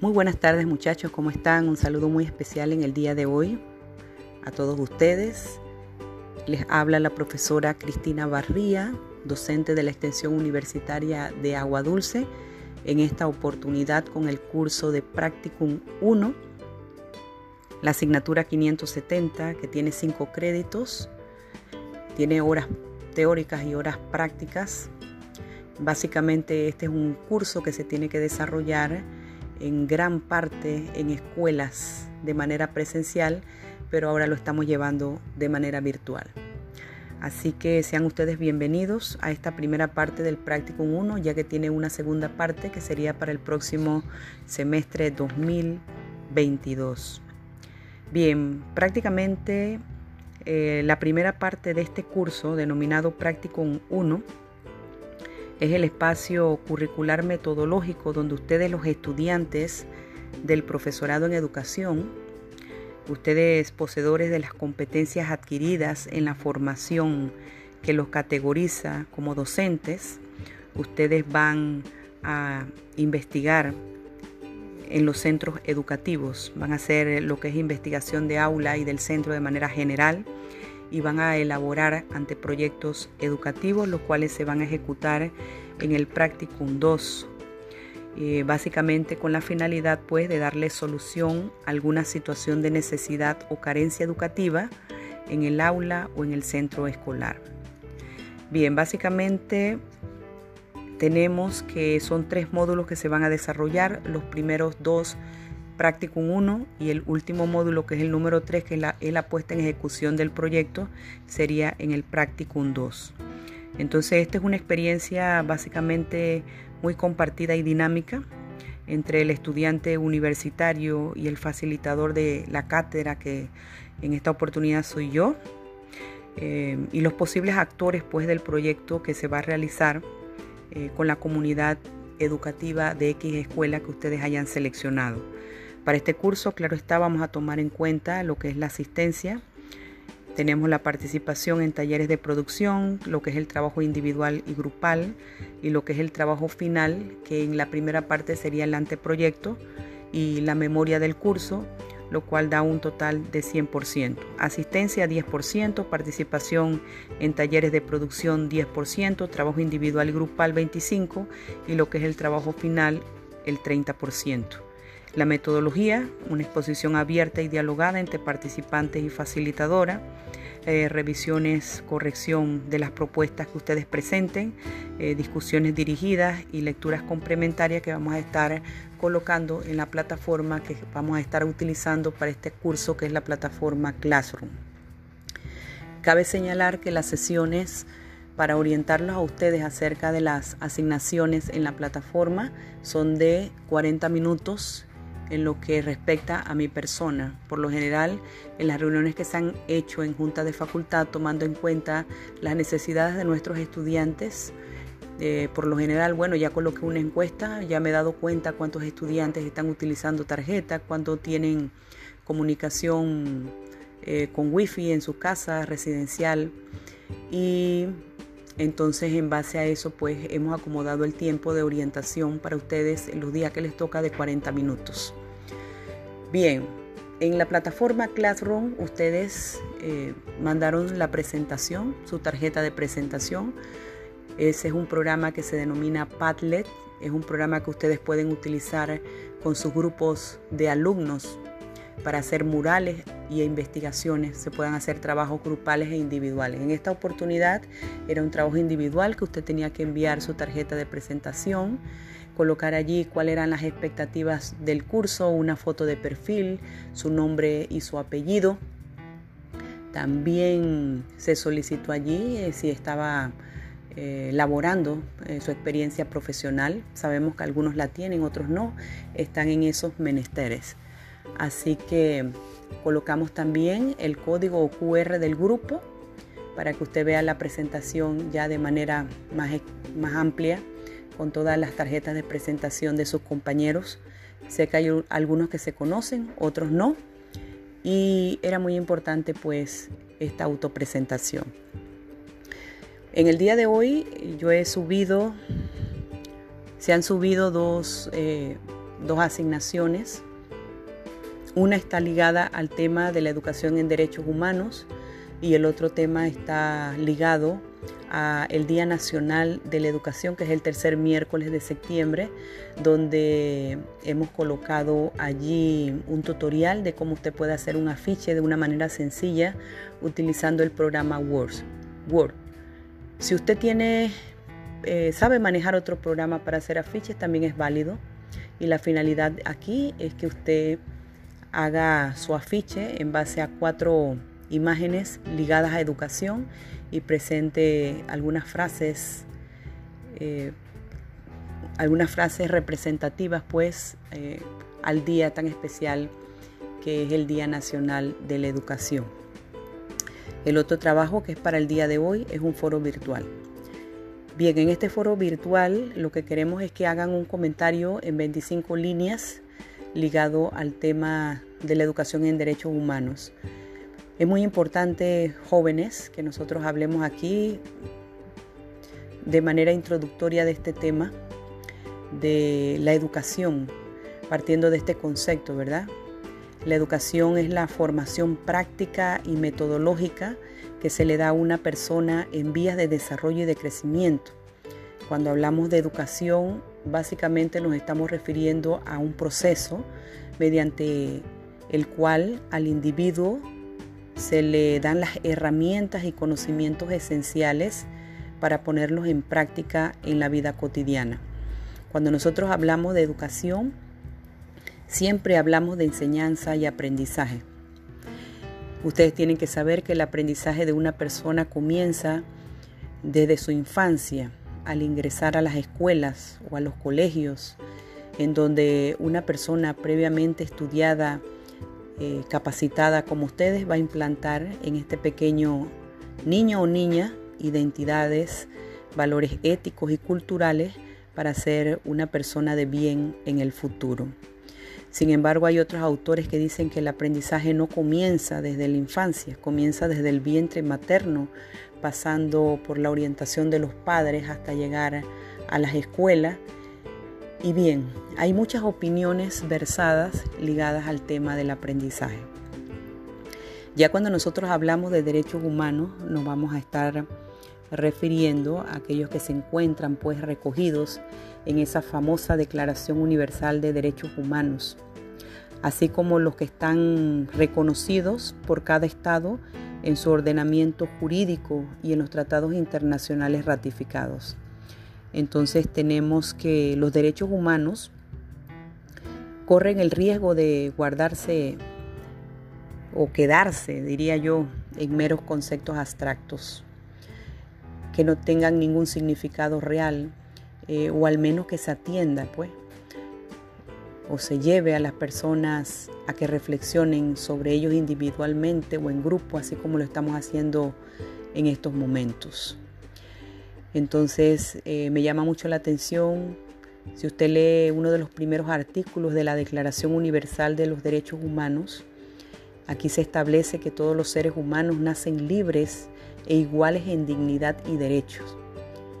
Muy buenas tardes muchachos, ¿cómo están? Un saludo muy especial en el día de hoy a todos ustedes. Les habla la profesora Cristina Barría, docente de la extensión universitaria de Agua Dulce, en esta oportunidad con el curso de Practicum 1, la asignatura 570 que tiene cinco créditos, tiene horas teóricas y horas prácticas. Básicamente este es un curso que se tiene que desarrollar en gran parte en escuelas de manera presencial, pero ahora lo estamos llevando de manera virtual. Así que sean ustedes bienvenidos a esta primera parte del Practicum 1, ya que tiene una segunda parte que sería para el próximo semestre 2022. Bien, prácticamente eh, la primera parte de este curso, denominado Practicum 1, es el espacio curricular metodológico donde ustedes los estudiantes del profesorado en educación, ustedes poseedores de las competencias adquiridas en la formación que los categoriza como docentes, ustedes van a investigar en los centros educativos, van a hacer lo que es investigación de aula y del centro de manera general y van a elaborar anteproyectos educativos, los cuales se van a ejecutar en el Practicum 2, eh, básicamente con la finalidad pues de darle solución a alguna situación de necesidad o carencia educativa en el aula o en el centro escolar. Bien, básicamente tenemos que son tres módulos que se van a desarrollar, los primeros dos Practicum 1 y el último módulo que es el número 3, que es la, es puesta en ejecución del proyecto, sería en el Practicum 2. Entonces esta es una experiencia básicamente muy compartida y dinámica entre el estudiante universitario y el facilitador de la cátedra, que en esta oportunidad soy yo, eh, y los posibles actores pues, del proyecto que se va a realizar eh, con la comunidad educativa de X escuela que ustedes hayan seleccionado. Para este curso, claro está, vamos a tomar en cuenta lo que es la asistencia. Tenemos la participación en talleres de producción, lo que es el trabajo individual y grupal y lo que es el trabajo final, que en la primera parte sería el anteproyecto y la memoria del curso, lo cual da un total de 100%. Asistencia 10%, participación en talleres de producción 10%, trabajo individual y grupal 25% y lo que es el trabajo final el 30%. La metodología, una exposición abierta y dialogada entre participantes y facilitadora. Eh, revisiones, corrección de las propuestas que ustedes presenten, eh, discusiones dirigidas y lecturas complementarias que vamos a estar colocando en la plataforma que vamos a estar utilizando para este curso que es la plataforma Classroom. Cabe señalar que las sesiones para orientarlos a ustedes acerca de las asignaciones en la plataforma son de 40 minutos en lo que respecta a mi persona. Por lo general, en las reuniones que se han hecho en junta de facultad, tomando en cuenta las necesidades de nuestros estudiantes, eh, por lo general, bueno, ya coloqué una encuesta, ya me he dado cuenta cuántos estudiantes están utilizando tarjeta, cuántos tienen comunicación eh, con wifi en su casa residencial y entonces, en base a eso, pues hemos acomodado el tiempo de orientación para ustedes en los días que les toca de 40 minutos. Bien, en la plataforma Classroom ustedes eh, mandaron la presentación, su tarjeta de presentación. Ese es un programa que se denomina Padlet. Es un programa que ustedes pueden utilizar con sus grupos de alumnos para hacer murales y investigaciones, se puedan hacer trabajos grupales e individuales. En esta oportunidad era un trabajo individual que usted tenía que enviar su tarjeta de presentación, colocar allí cuáles eran las expectativas del curso, una foto de perfil, su nombre y su apellido. También se solicitó allí eh, si estaba eh, laborando eh, su experiencia profesional. Sabemos que algunos la tienen, otros no. Están en esos menesteres. Así que colocamos también el código QR del grupo para que usted vea la presentación ya de manera más, más amplia con todas las tarjetas de presentación de sus compañeros. Sé que hay algunos que se conocen, otros no. Y era muy importante pues esta autopresentación. En el día de hoy yo he subido, se han subido dos eh, dos asignaciones. Una está ligada al tema de la educación en derechos humanos y el otro tema está ligado a el Día Nacional de la Educación, que es el tercer miércoles de septiembre, donde hemos colocado allí un tutorial de cómo usted puede hacer un afiche de una manera sencilla utilizando el programa Word. Word. Si usted tiene, eh, sabe manejar otro programa para hacer afiches, también es válido. Y la finalidad aquí es que usted haga su afiche en base a cuatro imágenes ligadas a educación y presente algunas frases, eh, algunas frases representativas pues eh, al día tan especial que es el Día Nacional de la Educación. El otro trabajo que es para el día de hoy es un foro virtual. Bien, en este foro virtual lo que queremos es que hagan un comentario en 25 líneas ligado al tema de la educación en derechos humanos. Es muy importante, jóvenes, que nosotros hablemos aquí de manera introductoria de este tema, de la educación, partiendo de este concepto, ¿verdad? La educación es la formación práctica y metodológica que se le da a una persona en vías de desarrollo y de crecimiento. Cuando hablamos de educación, básicamente nos estamos refiriendo a un proceso mediante el cual al individuo se le dan las herramientas y conocimientos esenciales para ponerlos en práctica en la vida cotidiana. Cuando nosotros hablamos de educación, siempre hablamos de enseñanza y aprendizaje. Ustedes tienen que saber que el aprendizaje de una persona comienza desde su infancia, al ingresar a las escuelas o a los colegios, en donde una persona previamente estudiada eh, capacitada como ustedes va a implantar en este pequeño niño o niña identidades, valores éticos y culturales para ser una persona de bien en el futuro. Sin embargo, hay otros autores que dicen que el aprendizaje no comienza desde la infancia, comienza desde el vientre materno, pasando por la orientación de los padres hasta llegar a las escuelas y bien, hay muchas opiniones versadas ligadas al tema del aprendizaje. Ya cuando nosotros hablamos de derechos humanos, nos vamos a estar refiriendo a aquellos que se encuentran pues recogidos en esa famosa Declaración Universal de Derechos Humanos, así como los que están reconocidos por cada Estado en su ordenamiento jurídico y en los tratados internacionales ratificados. Entonces tenemos que los derechos humanos corren el riesgo de guardarse o quedarse, diría yo, en meros conceptos abstractos, que no tengan ningún significado real, eh, o al menos que se atienda, pues, o se lleve a las personas a que reflexionen sobre ellos individualmente o en grupo, así como lo estamos haciendo en estos momentos. Entonces eh, me llama mucho la atención, si usted lee uno de los primeros artículos de la Declaración Universal de los Derechos Humanos, aquí se establece que todos los seres humanos nacen libres e iguales en dignidad y derechos.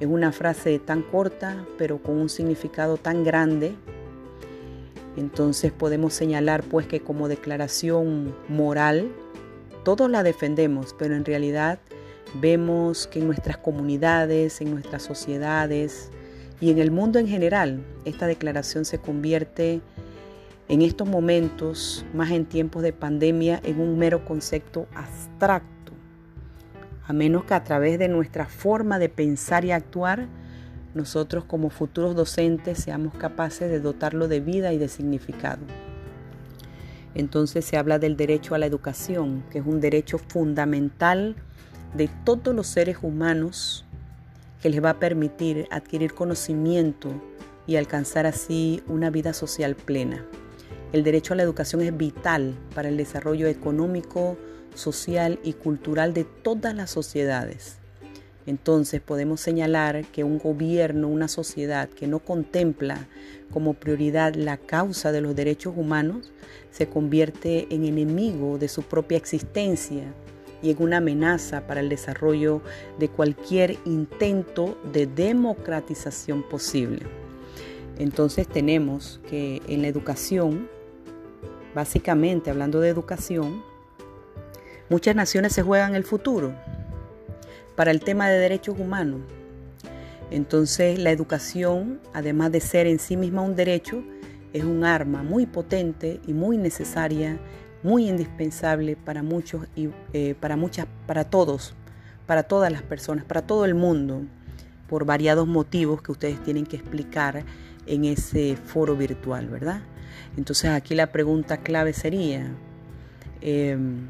Es una frase tan corta, pero con un significado tan grande. Entonces podemos señalar pues que como declaración moral, todos la defendemos, pero en realidad Vemos que en nuestras comunidades, en nuestras sociedades y en el mundo en general, esta declaración se convierte en estos momentos, más en tiempos de pandemia, en un mero concepto abstracto, a menos que a través de nuestra forma de pensar y actuar, nosotros como futuros docentes seamos capaces de dotarlo de vida y de significado. Entonces se habla del derecho a la educación, que es un derecho fundamental de todos los seres humanos que les va a permitir adquirir conocimiento y alcanzar así una vida social plena. El derecho a la educación es vital para el desarrollo económico, social y cultural de todas las sociedades. Entonces podemos señalar que un gobierno, una sociedad que no contempla como prioridad la causa de los derechos humanos, se convierte en enemigo de su propia existencia y en una amenaza para el desarrollo de cualquier intento de democratización posible. Entonces tenemos que en la educación, básicamente hablando de educación, muchas naciones se juegan el futuro para el tema de derechos humanos. Entonces la educación, además de ser en sí misma un derecho, es un arma muy potente y muy necesaria, muy indispensable para muchos y eh, para muchas, para todos, para todas las personas, para todo el mundo, por variados motivos que ustedes tienen que explicar en ese foro virtual, ¿verdad? Entonces aquí la pregunta clave sería, em,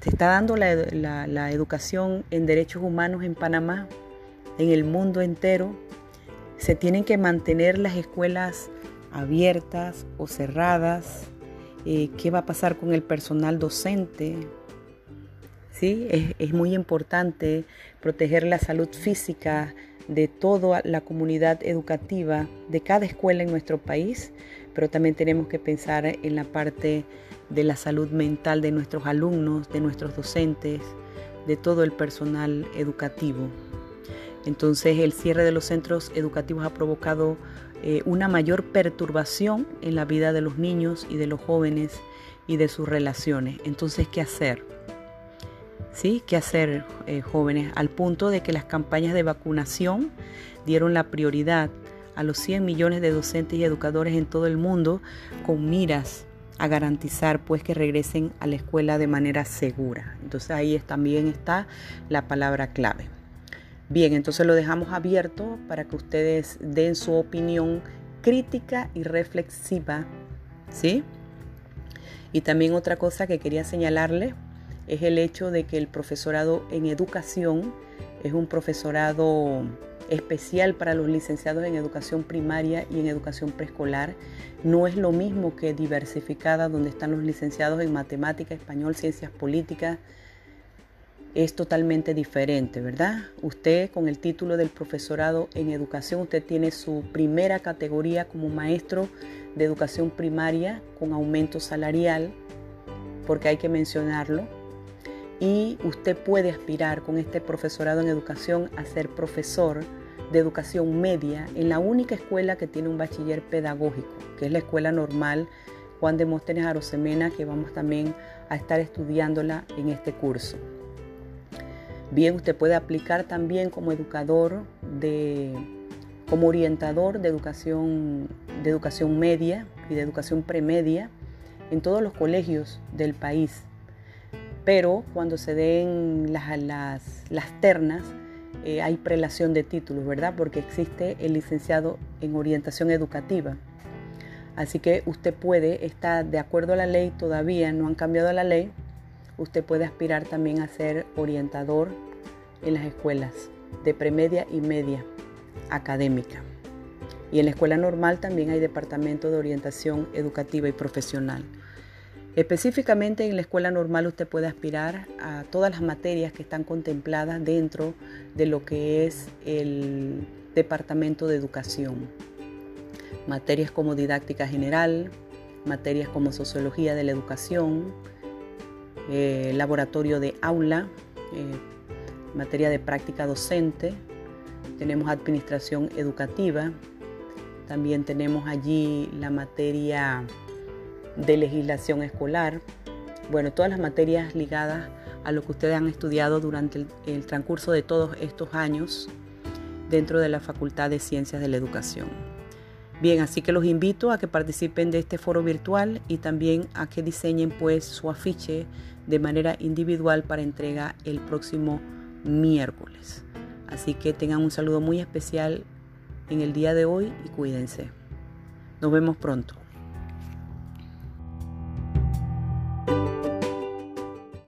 ¿se está dando la educación en derechos humanos en Panamá, en el mundo entero? ¿Se tienen que mantener las escuelas abiertas o cerradas? Eh, ¿Qué va a pasar con el personal docente? ¿Sí? Es, es muy importante proteger la salud física de toda la comunidad educativa de cada escuela en nuestro país, pero también tenemos que pensar en la parte de la salud mental de nuestros alumnos, de nuestros docentes, de todo el personal educativo. Entonces el cierre de los centros educativos ha provocado eh, una mayor perturbación en la vida de los niños y de los jóvenes y de sus relaciones. Entonces, ¿qué hacer? ¿Sí? ¿Qué hacer, eh, jóvenes? Al punto de que las campañas de vacunación dieron la prioridad a los 100 millones de docentes y educadores en todo el mundo con miras a garantizar pues que regresen a la escuela de manera segura. Entonces ahí también está la palabra clave. Bien, entonces lo dejamos abierto para que ustedes den su opinión crítica y reflexiva, ¿sí? Y también otra cosa que quería señalarle es el hecho de que el profesorado en educación es un profesorado especial para los licenciados en educación primaria y en educación preescolar. No es lo mismo que diversificada, donde están los licenciados en matemática, español, ciencias políticas, es totalmente diferente, ¿verdad? Usted con el título del profesorado en educación, usted tiene su primera categoría como maestro de educación primaria con aumento salarial, porque hay que mencionarlo. Y usted puede aspirar con este profesorado en educación a ser profesor de educación media en la única escuela que tiene un bachiller pedagógico, que es la Escuela Normal Juan de Móstenes Arosemena, que vamos también a estar estudiándola en este curso. Bien, usted puede aplicar también como educador de como orientador de educación de educación media y de educación premedia en todos los colegios del país. Pero cuando se den las, las, ternas, eh, hay prelación de títulos, ¿verdad? Porque existe el licenciado en orientación educativa. Así que usted puede estar de acuerdo a la ley, todavía no han cambiado la ley, usted puede aspirar también a ser orientador en las escuelas de premedia y media académica. Y en la escuela normal también hay departamento de orientación educativa y profesional. Específicamente en la escuela normal usted puede aspirar a todas las materias que están contempladas dentro de lo que es el departamento de educación. Materias como didáctica general, materias como sociología de la educación, eh, laboratorio de aula, eh, materia de práctica docente, tenemos administración educativa, también tenemos allí la materia de legislación escolar, bueno, todas las materias ligadas a lo que ustedes han estudiado durante el, transcurso de todos estos años dentro de la Facultad de Ciencias de la Educación. Bien, así que los invito a que participen de este foro virtual y también a que diseñen pues su afiche de manera individual para entrega el próximo miércoles. Así que tengan un saludo muy especial en el día de hoy y cuídense. Nos vemos pronto.